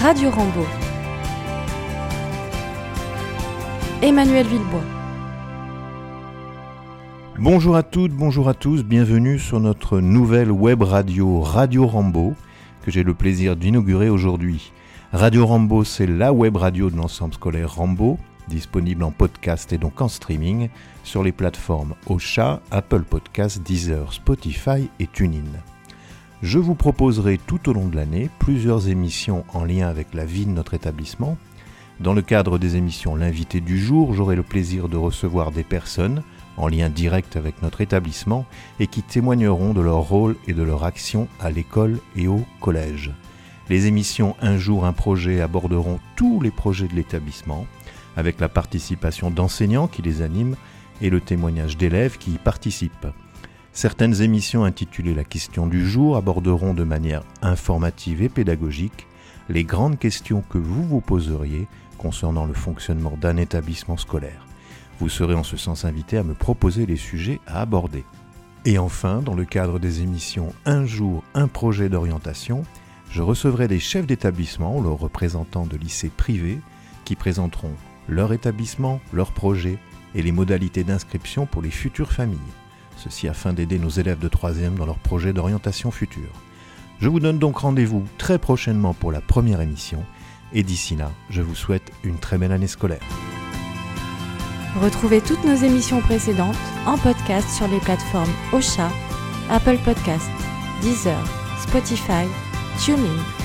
Radio Rambo. Emmanuel Villebois. Bonjour à toutes, bonjour à tous, bienvenue sur notre nouvelle web radio Radio Rambo que j'ai le plaisir d'inaugurer aujourd'hui. Radio Rambo, c'est la web radio de l'ensemble scolaire Rambo, disponible en podcast et donc en streaming sur les plateformes Ocha, Apple Podcasts, Deezer, Spotify et TuneIn. Je vous proposerai tout au long de l'année plusieurs émissions en lien avec la vie de notre établissement. Dans le cadre des émissions L'invité du jour, j'aurai le plaisir de recevoir des personnes en lien direct avec notre établissement et qui témoigneront de leur rôle et de leur action à l'école et au collège. Les émissions Un jour un projet aborderont tous les projets de l'établissement, avec la participation d'enseignants qui les animent et le témoignage d'élèves qui y participent. Certaines émissions intitulées La question du jour aborderont de manière informative et pédagogique les grandes questions que vous vous poseriez concernant le fonctionnement d'un établissement scolaire. Vous serez en ce sens invité à me proposer les sujets à aborder. Et enfin, dans le cadre des émissions Un jour, un projet d'orientation, je recevrai des chefs d'établissement ou leurs représentants de lycées privés qui présenteront leur établissement, leurs projets et les modalités d'inscription pour les futures familles ceci afin d'aider nos élèves de 3e dans leurs projets d'orientation future. Je vous donne donc rendez-vous très prochainement pour la première émission, et d'ici là, je vous souhaite une très belle année scolaire. Retrouvez toutes nos émissions précédentes en podcast sur les plateformes Ocha, Apple Podcasts, Deezer, Spotify, TuneIn